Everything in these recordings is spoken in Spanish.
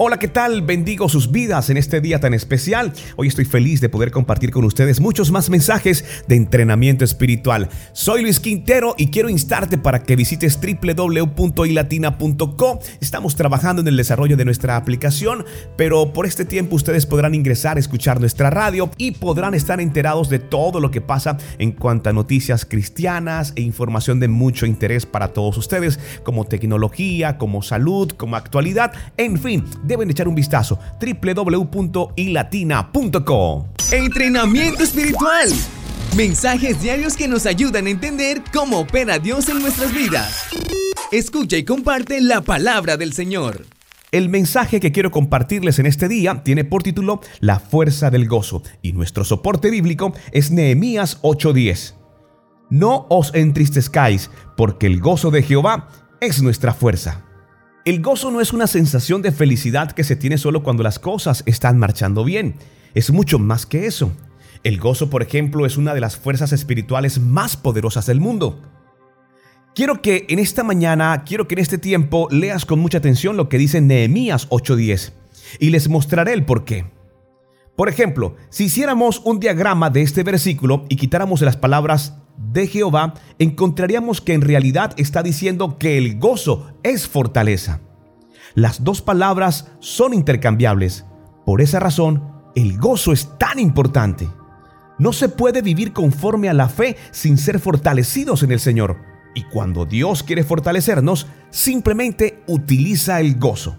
Hola, ¿qué tal? Bendigo sus vidas en este día tan especial. Hoy estoy feliz de poder compartir con ustedes muchos más mensajes de entrenamiento espiritual. Soy Luis Quintero y quiero instarte para que visites www.ilatina.com. Estamos trabajando en el desarrollo de nuestra aplicación, pero por este tiempo ustedes podrán ingresar escuchar nuestra radio y podrán estar enterados de todo lo que pasa en cuanto a noticias cristianas e información de mucho interés para todos ustedes, como tecnología, como salud, como actualidad, en fin deben echar un vistazo. www.ilatina.com. Entrenamiento espiritual. Mensajes diarios que nos ayudan a entender cómo opera Dios en nuestras vidas. Escucha y comparte la palabra del Señor. El mensaje que quiero compartirles en este día tiene por título La fuerza del gozo y nuestro soporte bíblico es Nehemías 8:10. No os entristezcáis, porque el gozo de Jehová es nuestra fuerza. El gozo no es una sensación de felicidad que se tiene solo cuando las cosas están marchando bien. Es mucho más que eso. El gozo, por ejemplo, es una de las fuerzas espirituales más poderosas del mundo. Quiero que en esta mañana, quiero que en este tiempo leas con mucha atención lo que dice Nehemías 8:10 y les mostraré el por qué. Por ejemplo, si hiciéramos un diagrama de este versículo y quitáramos las palabras de Jehová, encontraríamos que en realidad está diciendo que el gozo es fortaleza. Las dos palabras son intercambiables. Por esa razón, el gozo es tan importante. No se puede vivir conforme a la fe sin ser fortalecidos en el Señor. Y cuando Dios quiere fortalecernos, simplemente utiliza el gozo.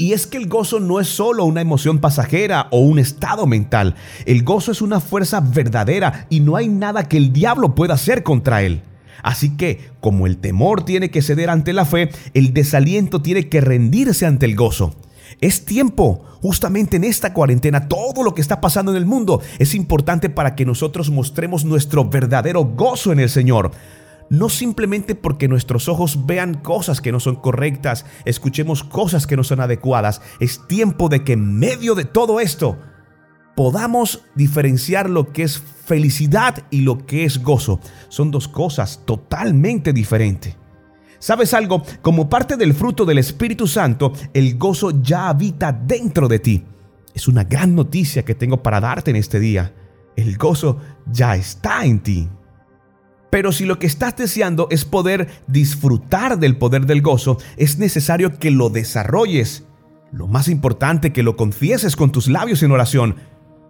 Y es que el gozo no es solo una emoción pasajera o un estado mental. El gozo es una fuerza verdadera y no hay nada que el diablo pueda hacer contra él. Así que, como el temor tiene que ceder ante la fe, el desaliento tiene que rendirse ante el gozo. Es tiempo, justamente en esta cuarentena, todo lo que está pasando en el mundo es importante para que nosotros mostremos nuestro verdadero gozo en el Señor no simplemente porque nuestros ojos vean cosas que no son correctas, escuchemos cosas que no son adecuadas. Es tiempo de que en medio de todo esto podamos diferenciar lo que es felicidad y lo que es gozo. Son dos cosas totalmente diferentes. ¿Sabes algo? Como parte del fruto del Espíritu Santo, el gozo ya habita dentro de ti. Es una gran noticia que tengo para darte en este día. El gozo ya está en ti. Pero si lo que estás deseando es poder disfrutar del poder del gozo, es necesario que lo desarrolles. Lo más importante, que lo confieses con tus labios en oración.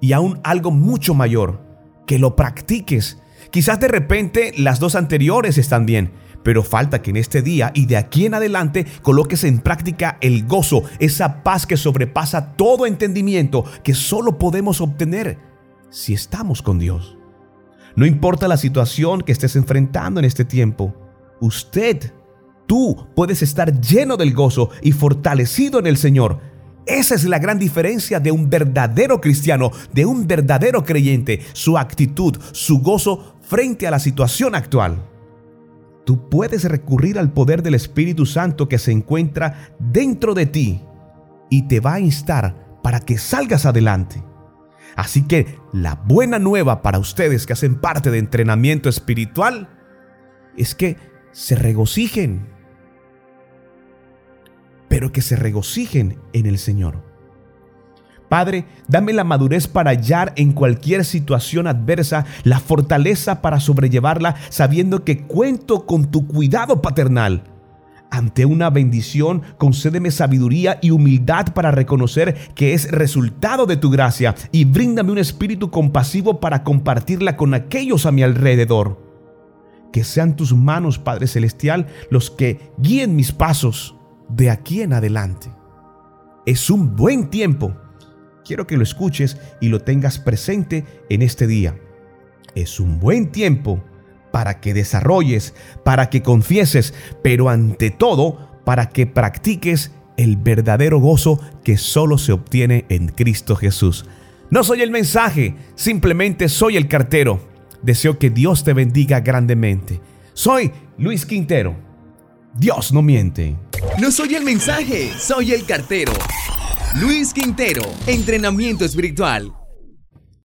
Y aún algo mucho mayor, que lo practiques. Quizás de repente las dos anteriores están bien, pero falta que en este día y de aquí en adelante coloques en práctica el gozo, esa paz que sobrepasa todo entendimiento que solo podemos obtener si estamos con Dios. No importa la situación que estés enfrentando en este tiempo, usted, tú puedes estar lleno del gozo y fortalecido en el Señor. Esa es la gran diferencia de un verdadero cristiano, de un verdadero creyente, su actitud, su gozo frente a la situación actual. Tú puedes recurrir al poder del Espíritu Santo que se encuentra dentro de ti y te va a instar para que salgas adelante. Así que la buena nueva para ustedes que hacen parte de entrenamiento espiritual es que se regocijen, pero que se regocijen en el Señor. Padre, dame la madurez para hallar en cualquier situación adversa la fortaleza para sobrellevarla sabiendo que cuento con tu cuidado paternal ante una bendición, concédeme sabiduría y humildad para reconocer que es resultado de tu gracia y bríndame un espíritu compasivo para compartirla con aquellos a mi alrededor. Que sean tus manos, Padre Celestial, los que guíen mis pasos de aquí en adelante. Es un buen tiempo. Quiero que lo escuches y lo tengas presente en este día. Es un buen tiempo para que desarrolles, para que confieses, pero ante todo para que practiques el verdadero gozo que solo se obtiene en Cristo Jesús. No soy el mensaje, simplemente soy el cartero. Deseo que Dios te bendiga grandemente. Soy Luis Quintero. Dios no miente. No soy el mensaje, soy el cartero. Luis Quintero, entrenamiento espiritual.